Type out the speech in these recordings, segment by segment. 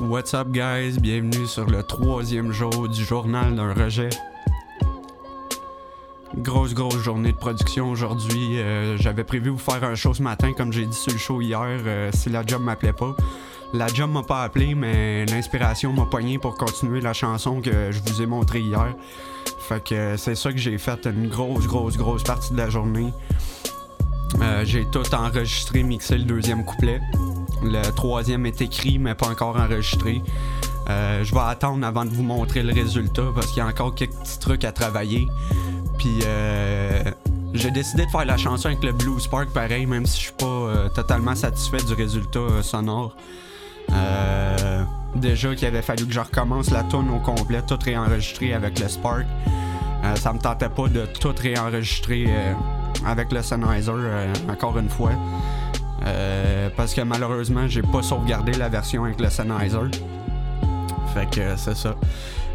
What's up, guys? Bienvenue sur le troisième jour du journal d'un rejet. Grosse, grosse journée de production aujourd'hui. Euh, J'avais prévu vous faire un show ce matin, comme j'ai dit sur le show hier, euh, si la job m'appelait pas. La job m'a pas appelé, mais l'inspiration m'a pogné pour continuer la chanson que je vous ai montrée hier. Fait que euh, c'est ça que j'ai fait une grosse, grosse, grosse partie de la journée. J'ai tout enregistré, mixé le deuxième couplet. Le troisième est écrit, mais pas encore enregistré. Euh, je vais attendre avant de vous montrer le résultat parce qu'il y a encore quelques petits trucs à travailler. Puis euh, j'ai décidé de faire la chanson avec le Blue Spark pareil, même si je suis pas euh, totalement satisfait du résultat sonore. Déjà qu'il avait fallu que je recommence la tune au complet, tout réenregistré avec le Spark. Ça me tentait pas de tout réenregistrer avec le Sennheiser encore une fois. Euh, parce que malheureusement, j'ai pas sauvegardé la version avec le Sennheiser. Fait que c'est ça.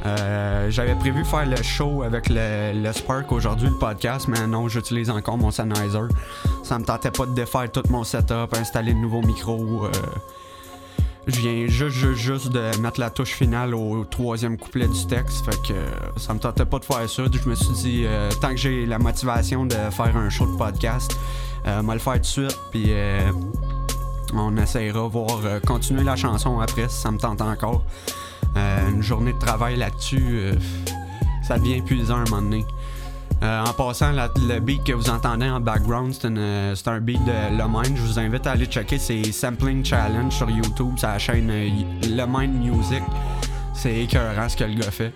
Euh, J'avais prévu faire le show avec le, Spark aujourd'hui, le podcast, mais non, j'utilise encore mon Sennheiser. Ça me tentait pas de défaire tout mon setup, installer de nouveaux micros. euh, je viens juste, juste, juste de mettre la touche finale au troisième couplet du texte. Fait que ça me tentait pas de faire ça. Je me suis dit, tant que j'ai la motivation de faire un show de podcast, on va le faire tout de suite. Puis euh, on essaiera voir euh, continuer la chanson après si ça me tente encore. Euh, une journée de travail là-dessus, euh, ça devient épuisant un moment donné. Euh, en passant, le beat que vous entendez en background, c'est euh, un beat de Le Mind. Je vous invite à aller checker. C'est Sampling Challenge sur YouTube, la chaîne euh, Le Mind Music. C'est écœurant ce que le gars fait.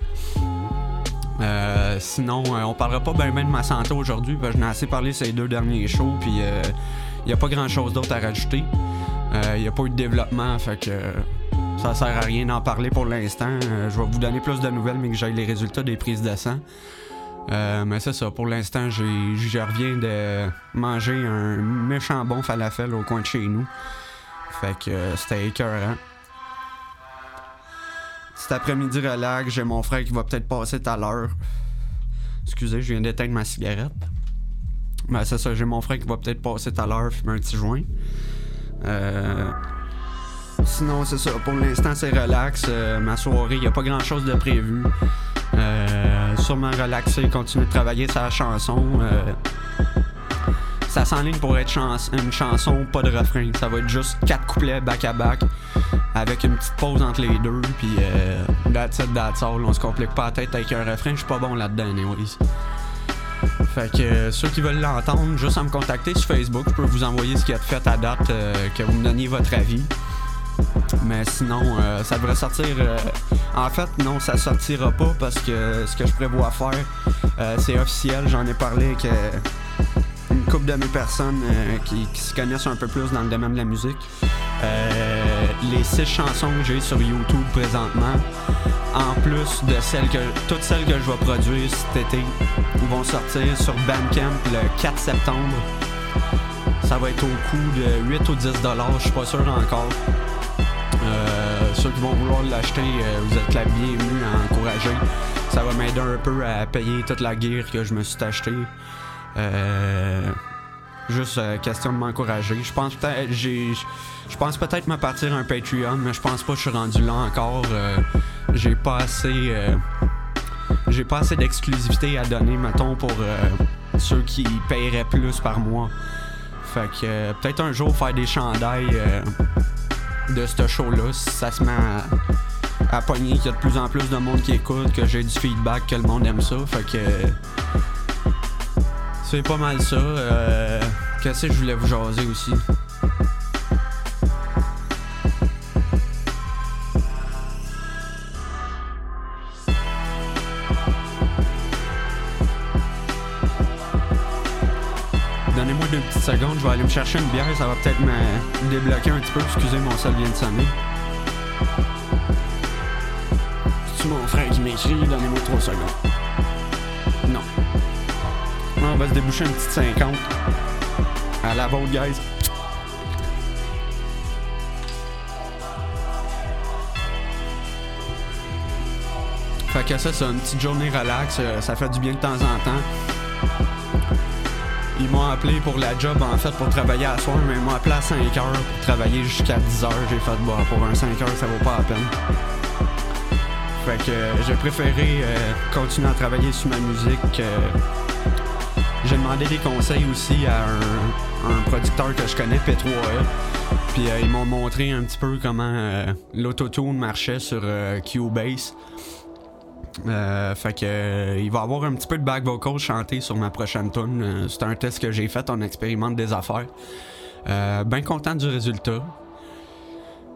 Euh, sinon, euh, on parlera pas bien ben de ma santé aujourd'hui, que j'en ai assez parlé ces deux derniers shows, puis il n'y a pas grand chose d'autre à rajouter. Il n'y a pas eu de développement, fait que euh, ça sert à rien d'en parler pour l'instant. Euh, je vais vous donner plus de nouvelles, mais que j'ai les résultats des prises de sang. Euh, mais c'est ça, pour l'instant, je reviens de manger un méchant bon falafel au coin de chez nous. Fait que euh, c'était écœurant. Cet après-midi relax, j'ai mon frère qui va peut-être passer tout à l'heure. Excusez, je viens d'éteindre ma cigarette. Ben c'est ça, j'ai mon frère qui va peut-être passer tout à l'heure, fumer un petit joint. Euh, Sinon, c'est ça. Pour l'instant, c'est relax. Euh, ma soirée, il n'y a pas grand-chose de prévu. Euh, sûrement relaxer, continuer de travailler la chanson. Ça s'enligne pour être une chanson, pas de refrain. Ça va être juste quatre couplets back-à-back avec une petite pause entre les deux. Puis, euh, that's it, that's all. On se complique pas la tête avec un refrain. Je suis pas bon là-dedans, anyways. Fait que euh, ceux qui veulent l'entendre, juste à me contacter sur Facebook. Je peux vous envoyer ce qui a de fait à date, euh, que vous me donniez votre avis. Mais sinon, euh, ça devrait sortir. en fait, non, ça sortira pas parce que ce que je prévois faire, c'est officiel. J'en ai parlé euh, une couple de mes personnes euh, qui, se connaissent un peu plus dans le domaine de la musique. Euh, les six chansons que j'ai sur YouTube présentement, en plus de celles que toutes celles que je vais produire cet été, vont sortir sur Bandcamp le 4 septembre. Ça va être au coût de 8 ou 10 dollars, je suis pas sûr encore. Euh, ceux qui vont vouloir l'acheter, vous êtes la bienvenue à encourager. Ça va m'aider un peu à payer toute la gear que je me suis acheté. Euh, juste euh, question de m'encourager. Je pense peut-être j'ai je pense peut-être me partir un Patreon, mais je pense pas que je suis rendu là encore. Euh, j'ai pas assez euh, j'ai pas assez d'exclusivité à donner, mettons, pour euh, ceux qui paieraient plus par mois. Fait que euh, peut-être un jour faire des chandails euh, de ce show-là, ça se met à, à pogner, qu'il y a de plus en plus de monde qui écoute, que j'ai du feedback, que le monde aime ça. Fait que c'est pas mal ça. Euh, Qu'est-ce que je voulais vous jaser aussi? Donnez-moi deux petites secondes, je vais aller me chercher une bière, ça va peut-être me débloquer un petit peu. Excusez, mon sel vient de sonner. C'est mon frère qui m'écrit, donnez-moi trois secondes. On va se déboucher une petite 50. À la vôtre, guys. Fait que ça, c'est une petite journée relax. euh, Ça fait du bien de temps en temps. Ils m'ont appelé pour la job en fait pour travailler à soir, mais ils m'ont appelé à 5 heures pour travailler jusqu'à 10 heures. J'ai fait bon pour un 5 heures ça vaut pas la peine. Fait que euh, j'ai préféré euh, continuer à travailler sur ma musique. J'ai demandé des conseils aussi à un, producteur que je connais, P3A. Puis euh, ils m'ont montré un petit peu comment euh, l'autotune marchait sur euh, Cubase. Euh, fait que euh, il va avoir un petit peu de back vocal chanté sur ma prochaine tune. C'est un test que j'ai fait, on expérimente des affaires. Ben content du résultat.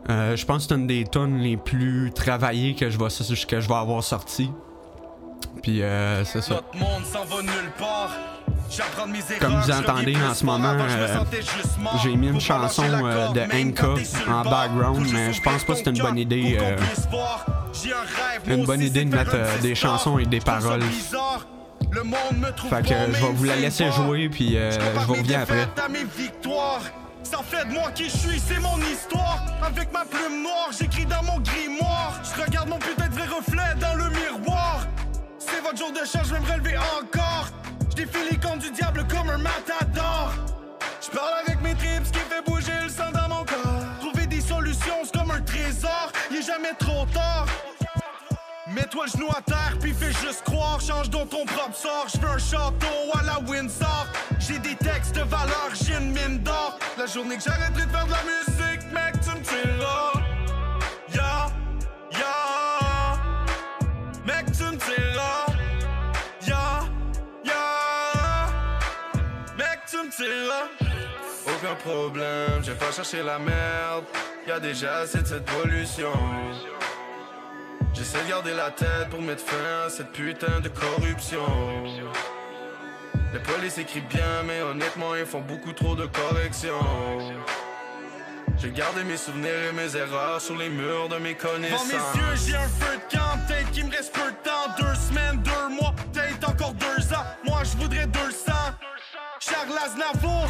Je pense que c'est une des tunes les plus travaillées que je vais, avoir sorti. Puis c'est ça. Monde s'en va nulle part. Comme vous entendez en ce moment, euh, j'ai mis une chanson euh, de le en background, mais je pense pas que c'est une bonne idée. euh, rêve, une bonne idée de mettre, euh, des chansons et des paroles. Fait que euh, je vais vous la laisser jouer, puis euh, Je vous reviens après. Ça fait de moi qui je suis, c'est mon histoire. Avec ma plume noire, j'écris dans mon grimoire. Je regarde mon putain de vrai reflet dans le miroir. C'est votre jour de chance, je vais me relever encore. Je défie les comptes du diable comme un matador. Je parle avec mes tripes, qui fait bouger le sang dans mon corps. Trouver des solutions, c'est comme un trésor. Il est jamais trop tard. Mets-toi le genou à terre, puis fais juste croire. Change donc ton propre sort. Je veux un château à la Windsor. J'ai des textes de valeur, j'ai une mine d'or. La journée que j'arrêterai de faire de la musique, Aucun problème, j'ai pas cherché la merde. Y'a déjà assez de cette pollution. J'essaie de garder la tête pour mettre fin à cette putain de corruption. Les polices écrivent bien, mais honnêtement, ils font beaucoup trop de corrections. J'ai gardé mes souvenirs et mes erreurs sur les murs de mes connaissances. Devant mes yeux, j'ai un feu de camp, peut-être qu'il me reste peu de temps. Deux semaines, deux mois, peut-être encore deux ans. Moi, je voudrais 200. Charles Aznavour,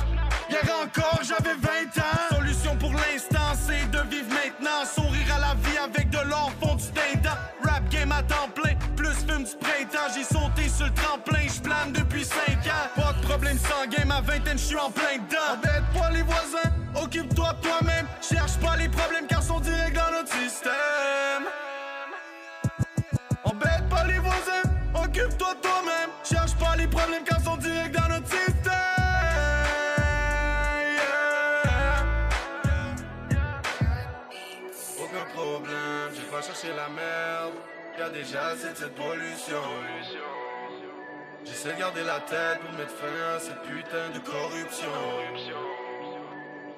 encore, j'avais 20 ans. Solution pour l'instant, c'est de vivre maintenant. Sourire à la vie avec de l'or fond du dindon. Rap game à temps plein, plus fume du printemps. J'ai sauté sur le tremplin, je plane depuis 5 ans. Pas de problème sans game, à vingtaine, je suis en plein dedans. Embête pas les voisins, occupe-toi de toi-même. Cherche pas les problèmes car sont directs cherché la merde. Y'a déjà assez de cette pollution. J'essaie de garder la tête pour mettre fin à cette putain de corruption.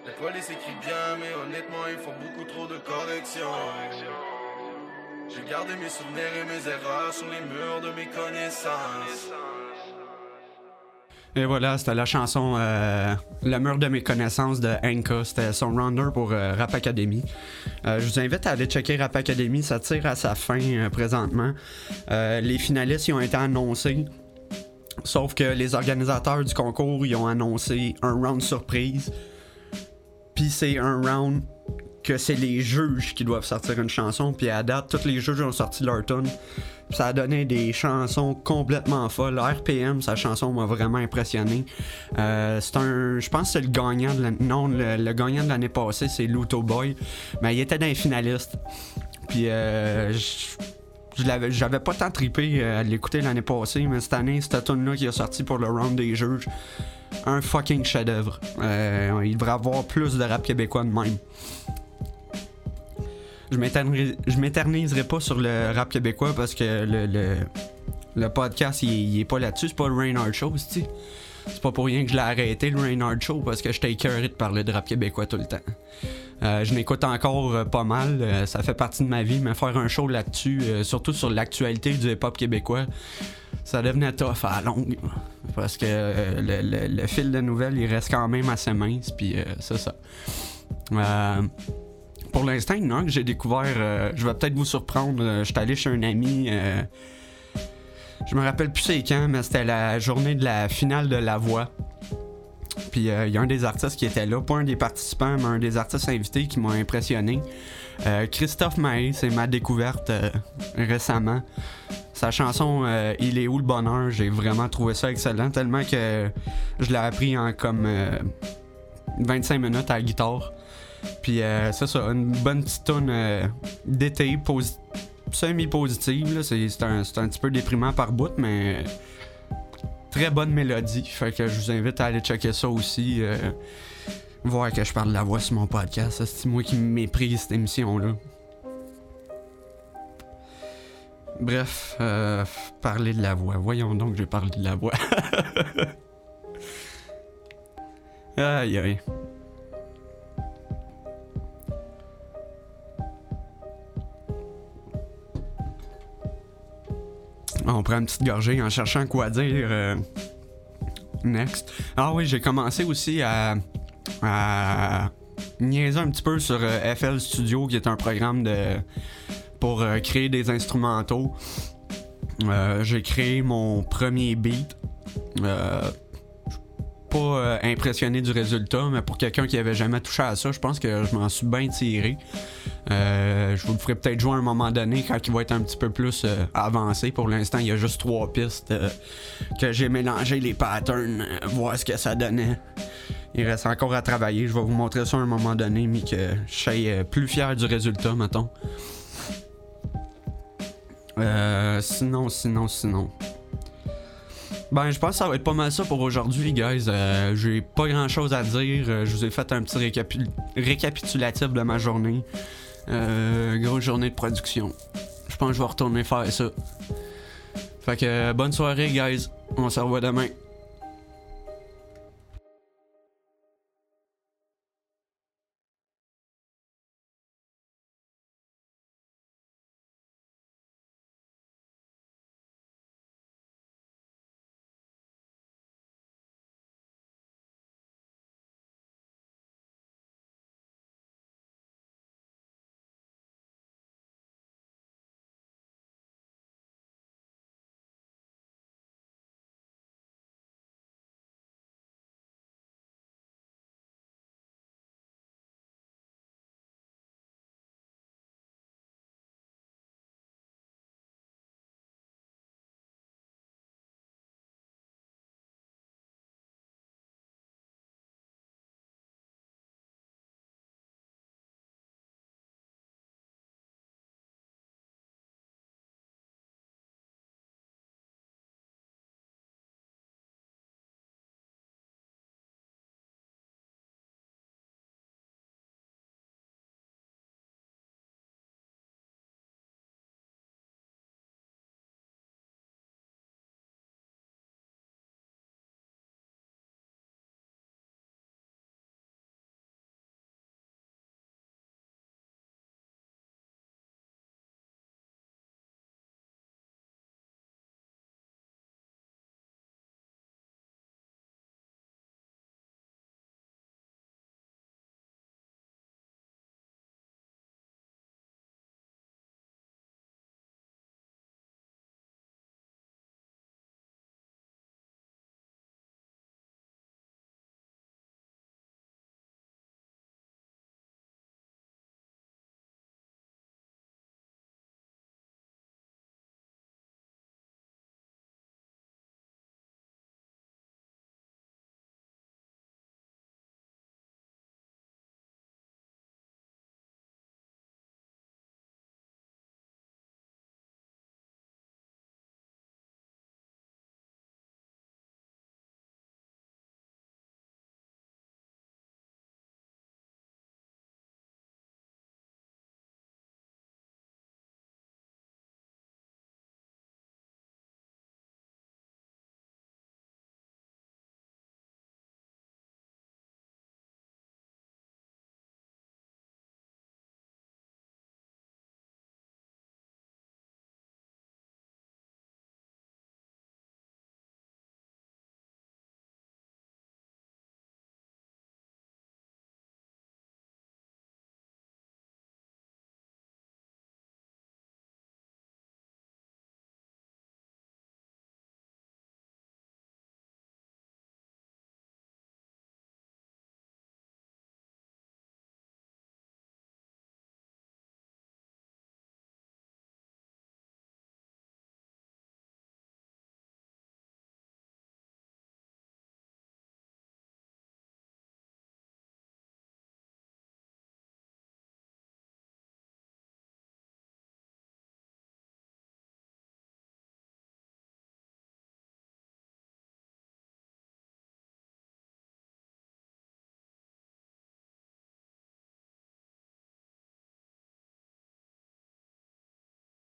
Les polices écrivent bien, mais honnêtement, ils font beaucoup trop de corrections. J'ai gardé mes souvenirs et mes erreurs sur les murs de mes connaissances. Et voilà, c'était la chanson euh, Le mur de mes connaissances de Anka. C'était son rounder pour euh, Rap Academy. Euh, je vous invite à aller checker Rap Academy. Ça tire à sa fin présentement. Les finalistes ils ont été annoncés. Sauf que les organisateurs du concours ils ont annoncé un round surprise. Puis c'est un round que c'est les juges qui doivent sortir une chanson. Puis à date, tous les juges ont sorti leur tune. Ça a donné des chansons complètement folles. RPM, sa chanson m'a vraiment impressionné. Euh, c'est un, je pense que c'est le gagnant de. Non, le, gagnant de l'année passée, c'est Luto Boy. Mais il était dans les finalistes. Puis euh, j'avais pas tant trippé euh, à l'écouter l'année passée, mais cette année, cette tune là qui est sorti pour le round des juges, un fucking chef-d'œuvre. Euh, il devrait avoir plus de rap québécois de même. Je m'éterniserai- pas sur le rap québécois parce que le, le, podcast il, est- pas là-dessus, c'est pas le Rain Hard Show, c'est c'est pas pour rien que je l'ai arrêté le Rain Hard Show parce que j'étais écœuré de parler de rap québécois tout le temps. Euh, je m'écoute encore euh, pas mal, euh, ça fait partie de ma vie, mais faire un show là-dessus, surtout sur l'actualité du hip-hop québécois, ça devenait tough à la longue. Parce que le, fil de nouvelles, il reste quand même assez mince, puis c'est ça. Euh, pour l'instant, un que j'ai découvert, euh, je vais peut-être vous surprendre, euh, je suis allé chez un ami, euh, je me rappelle plus c'est quand, mais c'était la journée de la finale de La Voix. Puis il y a un des artistes qui était là, pas un des participants, mais un des artistes invités qui m'a impressionné. Christophe Maé, c'est ma découverte récemment. Sa chanson Il est où le bonheur, j'ai vraiment trouvé ça excellent, tellement que je l'ai appris en comme 25 minutes à la guitare. Puis euh, c'est ça, une bonne petite tune d'été semi-positive. C'est un, un petit peu déprimant par bout, mais très bonne mélodie. Fait que je vous invite à aller checker ça aussi. voir que je parle de la voix sur mon podcast. C'est moi qui méprise cette émission-là. Bref, euh, parler de la voix. Voyons donc, j'ai parlé de la voix. aïe aïe. On prend une petite gorgée en cherchant quoi dire. Euh, next. Ah oui, j'ai commencé aussi à, niaiser un petit peu sur euh, FL Studio, qui est un programme de pour euh, créer des instrumentaux. J'ai créé mon premier beat. Euh, impressionné du résultat, mais pour quelqu'un qui avait jamais touché à ça, je pense que je m'en suis bien tiré. je vous le ferai peut-être jouer à un moment donné quand il va être un petit peu plus avancé. Pour l'instant, il y a juste trois pistes que j'ai mélangé les patterns, voir ce que ça donnait. Il reste encore à travailler. Je vais vous montrer ça à un moment donné, mais que je suis plus fier du résultat, mettons. Euh, sinon, sinon, sinon. Ben, je pense que ça va être pas mal ça pour aujourd'hui, guys. Euh, j'ai pas grand chose à dire. Euh, je vous ai fait un petit récapitulatif de ma journée. Euh, grosse journée de production. Je pense que je vais retourner faire ça. Fait que bonne soirée, guys. On se revoit demain.